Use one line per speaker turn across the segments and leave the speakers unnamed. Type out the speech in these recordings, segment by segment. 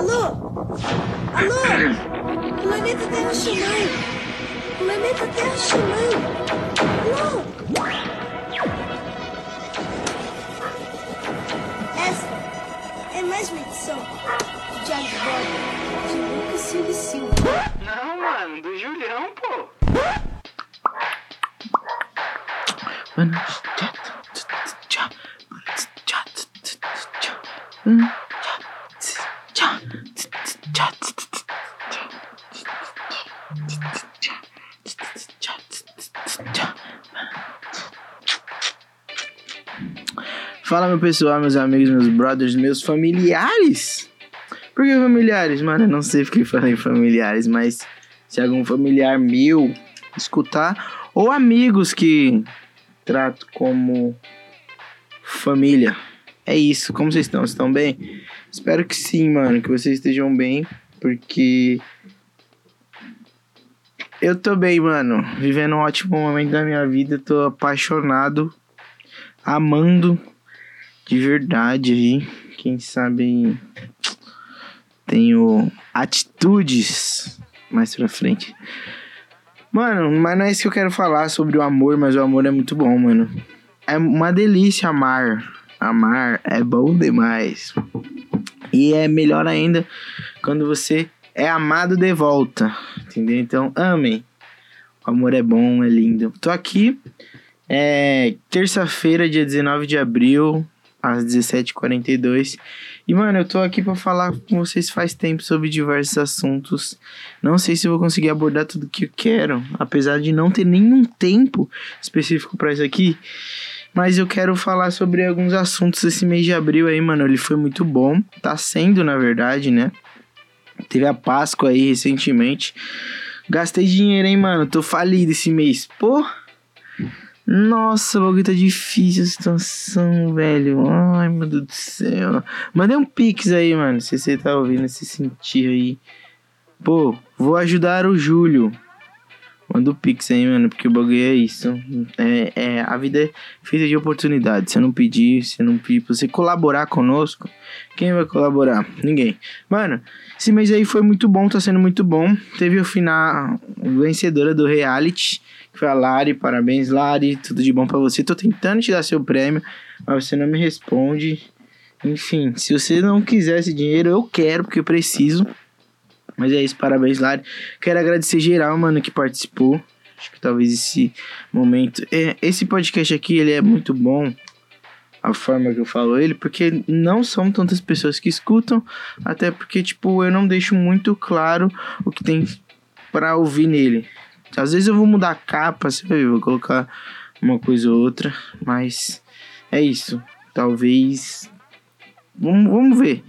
Alô? Alô? Planeta Terra Ximã. Planeta Terra Ximã. Alô? Essa é mais uma edição do Diário de de Lucas Silva Silva.
Não, mano, do Julião, pô.
Mano, Fala meu pessoal, meus amigos, meus brothers, meus familiares. Por que familiares? Mano, eu não sei porque falei familiares, mas se algum familiar meu escutar, ou amigos que trato como família. É isso, como vocês estão? Vocês estão bem? Espero que sim, mano, que vocês estejam bem, porque eu tô bem, mano. Vivendo um ótimo momento da minha vida, tô apaixonado, amando de verdade aí. Quem sabe tenho atitudes mais pra frente. Mano, mas não é isso que eu quero falar sobre o amor, mas o amor é muito bom, mano. É uma delícia amar. Amar é bom demais. E é melhor ainda quando você é amado de volta. Entendeu? Então, amem. O amor é bom, é lindo. Tô aqui. É terça-feira, dia 19 de abril às 17h42. E, mano, eu tô aqui para falar com vocês faz tempo sobre diversos assuntos. Não sei se vou conseguir abordar tudo que eu quero, apesar de não ter nenhum tempo específico para isso aqui. Mas eu quero falar sobre alguns assuntos esse mês de abril aí, mano. Ele foi muito bom. Tá sendo, na verdade, né? Teve a Páscoa aí recentemente. Gastei dinheiro, hein, mano? Tô falido esse mês. Pô, nossa, o bagulho tá difícil a situação, velho. Ai, meu Deus do céu. Mandei um pix aí, mano. Se você tá ouvindo, se sentir aí. Pô, vou ajudar o Júlio. Manda o pix aí, mano, porque o bagulho é isso. É, é, a vida é feita de oportunidades. Se não pedir, se não pedir pra você colaborar conosco, quem vai colaborar? Ninguém. Mano, esse mês aí foi muito bom, tá sendo muito bom. Teve o final vencedora do reality foi a Lari, parabéns Lari, tudo de bom para você. Tô tentando te dar seu prêmio, mas você não me responde. Enfim, se você não quiser esse dinheiro, eu quero, porque eu preciso. Mas é isso, parabéns Lari. Quero agradecer geral, mano, que participou. Acho que talvez esse momento... É, esse podcast aqui, ele é muito bom a forma que eu falo ele, porque não são tantas pessoas que escutam, até porque, tipo, eu não deixo muito claro o que tem para ouvir nele. Às vezes eu vou mudar a capa, ver, vou colocar uma coisa ou outra, mas é isso. Talvez. Vamos, vamos ver.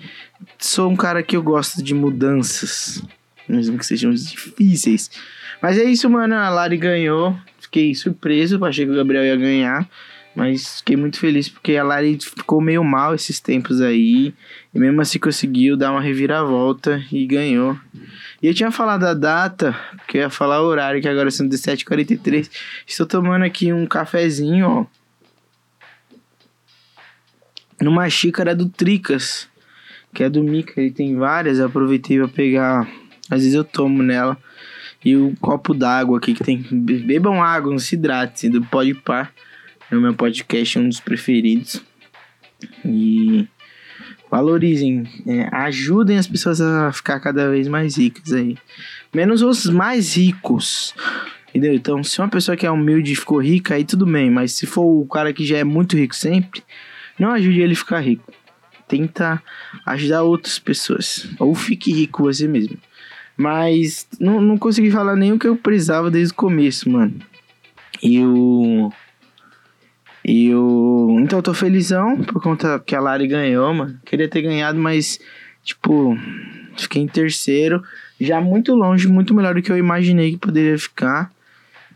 Sou um cara que eu gosto de mudanças, mesmo que sejam difíceis. Mas é isso, mano. A Lari ganhou. Fiquei surpreso, achei que o Gabriel ia ganhar. Mas fiquei muito feliz porque a Lari ficou meio mal esses tempos aí. E mesmo assim conseguiu dar uma reviravolta e ganhou. E eu tinha falado a data, porque eu ia falar o horário, que agora são 17h43. Estou tomando aqui um cafezinho, ó. Numa xícara do Tricas, que é do Mica. Ele tem várias, eu aproveitei pra pegar. Às vezes eu tomo nela. E o copo d'água aqui que tem. Bebam água, não se hidrate, do Pode Par. É o meu podcast, um dos preferidos. E valorizem, é, ajudem as pessoas a ficar cada vez mais ricas aí. Menos os mais ricos. Entendeu? Então, se uma pessoa que é humilde ficou rica, aí tudo bem. Mas se for o cara que já é muito rico sempre, não ajude ele a ficar rico. Tenta ajudar outras pessoas. Ou fique rico você mesmo. Mas não, não consegui falar nem o que eu precisava desde o começo, mano. E o. E eu. Então eu tô felizão por conta que a Lari ganhou, mano. Queria ter ganhado, mas, tipo, fiquei em terceiro. Já muito longe, muito melhor do que eu imaginei que poderia ficar.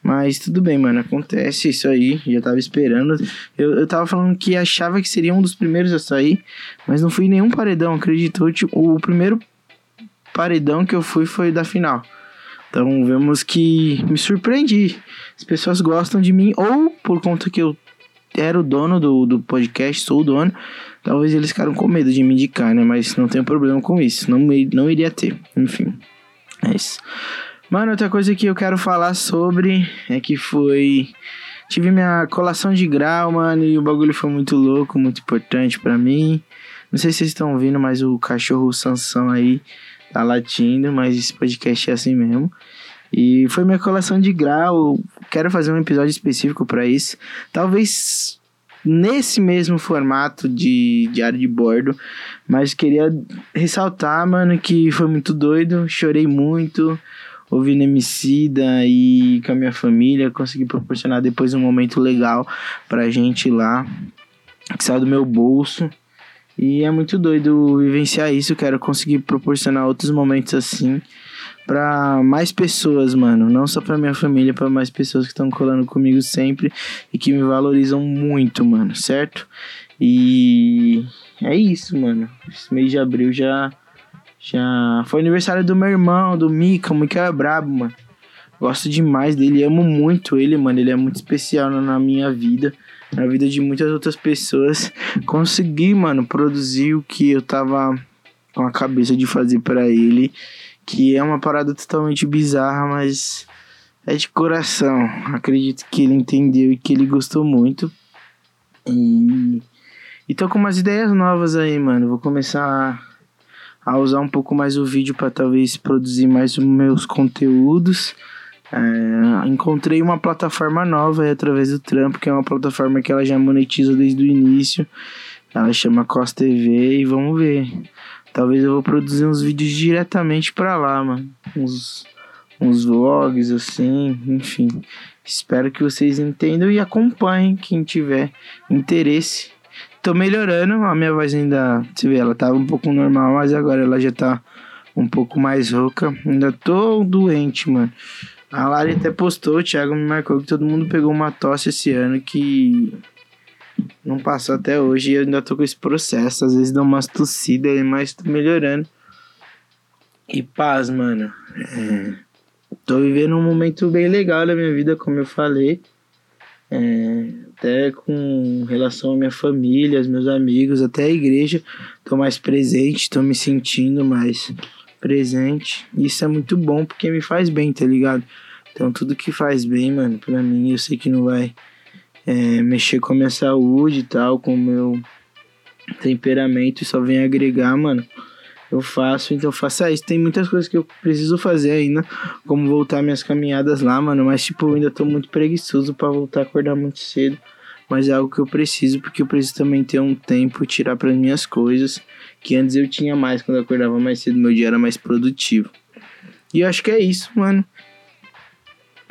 Mas tudo bem, mano. Acontece isso aí. Já tava esperando. Eu, eu tava falando que achava que seria um dos primeiros a sair. Mas não fui nenhum paredão, acreditou? Tipo, o primeiro paredão que eu fui foi da final. Então vemos que me surpreendi. As pessoas gostam de mim, ou por conta que eu era o dono do, do podcast, sou o dono, talvez eles ficaram com medo de me indicar, né? Mas não tenho problema com isso. Não, não iria ter. Enfim. É isso. Mano, outra coisa que eu quero falar sobre é que foi. Tive minha colação de grau, mano, e o bagulho foi muito louco, muito importante para mim. Não sei se vocês estão ouvindo, mas o cachorro Sansão aí tá latindo, mas esse podcast é assim mesmo. E foi minha colação de grau. Quero fazer um episódio específico para isso. Talvez nesse mesmo formato de diário de bordo. Mas queria ressaltar, mano, que foi muito doido. Chorei muito. Ouvindo Emicida e com a minha família. Consegui proporcionar depois um momento legal pra gente lá. Que saiu do meu bolso. E é muito doido vivenciar isso. Quero conseguir proporcionar outros momentos assim para mais pessoas, mano. Não só pra minha família, para mais pessoas que estão colando comigo sempre e que me valorizam muito, mano, certo? E é isso, mano. Esse mês de abril já. Já foi aniversário do meu irmão, do Mika. O Mika é brabo, mano. Gosto demais dele, amo muito ele, mano. Ele é muito especial na minha vida, na vida de muitas outras pessoas. Consegui, mano, produzir o que eu tava com a cabeça de fazer para ele que é uma parada totalmente bizarra, mas é de coração. Acredito que ele entendeu e que ele gostou muito. E, e tô com umas ideias novas aí, mano. Vou começar a usar um pouco mais o vídeo para talvez produzir mais os meus conteúdos. É, encontrei uma plataforma nova aí, através do Trampo, que é uma plataforma que ela já monetiza desde o início. Ela chama Cos TV e vamos ver. Talvez eu vou produzir uns vídeos diretamente para lá, mano. Uns, uns vlogs assim, enfim. Espero que vocês entendam e acompanhem quem tiver interesse. Tô melhorando, a minha voz ainda, você vê, ela tava um pouco normal, mas agora ela já tá um pouco mais rouca. Ainda tô doente, mano. A Lari até postou, o Thiago me marcou que todo mundo pegou uma tosse esse ano que não passou até hoje e eu ainda tô com esse processo. Às vezes dá umas tossidas, mas tô melhorando. E paz, mano. É, tô vivendo um momento bem legal da minha vida, como eu falei. É, até com relação à minha família, aos meus amigos, até a igreja. Tô mais presente, tô me sentindo mais presente. Isso é muito bom porque me faz bem, tá ligado? Então tudo que faz bem, mano, pra mim, eu sei que não vai é, mexer com a minha saúde e tal, com o meu temperamento e só vem agregar, mano. Eu faço, então faça isso. Tem muitas coisas que eu preciso fazer ainda, como voltar minhas caminhadas lá, mano. Mas, tipo, eu ainda tô muito preguiçoso para voltar a acordar muito cedo. Mas é algo que eu preciso, porque eu preciso também ter um tempo tirar para minhas coisas. Que antes eu tinha mais, quando eu acordava mais cedo, meu dia era mais produtivo. E eu acho que é isso, mano.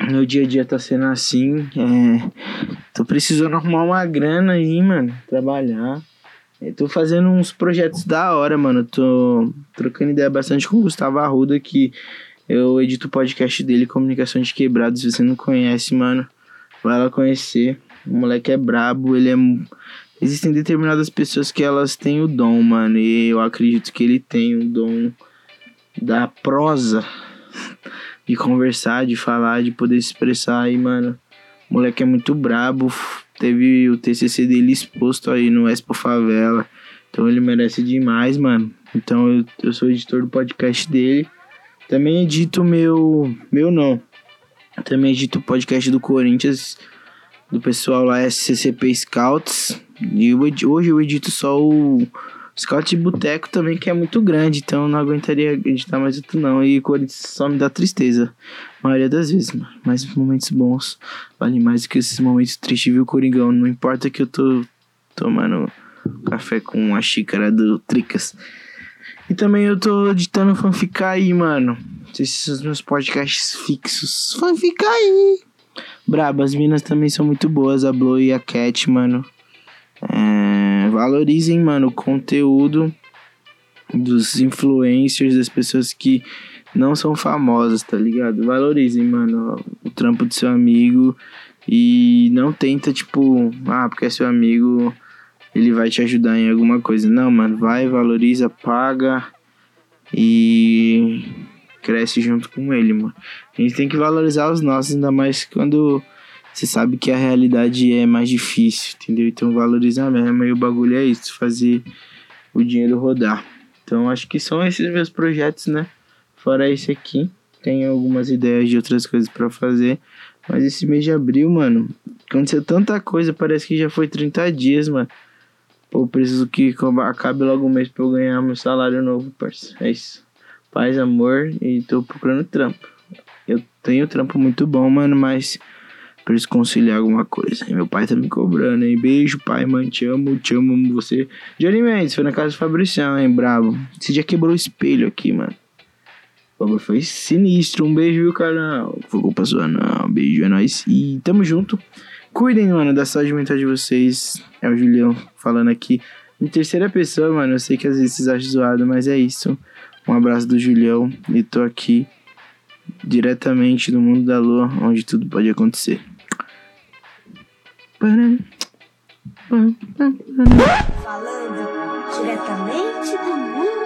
Meu dia a dia tá sendo assim. É... Tô precisando arrumar uma grana aí, mano. Trabalhar. Eu tô fazendo uns projetos da hora, mano. Tô trocando ideia bastante com o Gustavo Arruda, que eu edito o podcast dele, Comunicação de Quebrados. Se você não conhece, mano, vai lá conhecer. O moleque é brabo, ele é. Existem determinadas pessoas que elas têm o dom, mano. E eu acredito que ele tem o dom da prosa de conversar, de falar, de poder se expressar aí, mano. Moleque é muito brabo. Teve o TCC dele exposto aí no Expo Favela. Então ele merece demais, mano. Então eu, eu sou editor do podcast dele. Também edito meu. Meu não. Também edito o podcast do Corinthians. Do pessoal lá, SCCP Scouts. E hoje eu edito só o Scout de Boteco também, que é muito grande, então não aguentaria editar mais outro não. E Corinthians só me dá tristeza, a maioria das vezes, mano. Mas momentos bons valem mais do que esses momentos tristes, viu, Coringão? Não importa que eu tô tomando café com a xícara do Tricas. E também eu tô editando fanfic aí, mano. Esses são os meus podcasts fixos. Fanfic aí! Brabo, as minas também são muito boas, a Blow e a Cat, mano. É, valorizem, mano, o conteúdo dos influencers, das pessoas que não são famosas, tá ligado? Valorizem, mano, o trampo do seu amigo e não tenta, tipo, ah, porque é seu amigo, ele vai te ajudar em alguma coisa. Não, mano, vai, valoriza, paga e cresce junto com ele, mano. A gente tem que valorizar os nossos, ainda mais quando você sabe que a realidade é mais difícil, entendeu? Então valoriza mesmo. E o bagulho é isso, fazer o dinheiro rodar. Então acho que são esses meus projetos, né? Fora esse aqui, tenho algumas ideias de outras coisas para fazer. Mas esse mês de abril, mano, aconteceu tanta coisa, parece que já foi 30 dias, mano. Pô, preciso que acabe logo o mês pra eu ganhar meu salário novo, parceiro. É isso. Paz, amor e tô procurando trampo. Eu tenho trampo muito bom, mano, mas preciso conciliar alguma coisa. E meu pai tá me cobrando, hein? Beijo, pai, mãe, te amo, te amo, amo você. Johnny Mendes, foi na casa do Fabricião, hein? Bravo. Você já quebrou o espelho aqui, mano. O bagulho foi sinistro. Um beijo, viu, cara? Foi culpa sua, não. Beijo, é nóis. E tamo junto. Cuidem, mano, da saúde mental de vocês. É o Julião falando aqui. Em terceira pessoa, mano. Eu sei que às vezes vocês acham zoado, mas é isso. Um abraço do Julião. E tô aqui diretamente do mundo da lua, onde tudo pode acontecer.
Falando diretamente do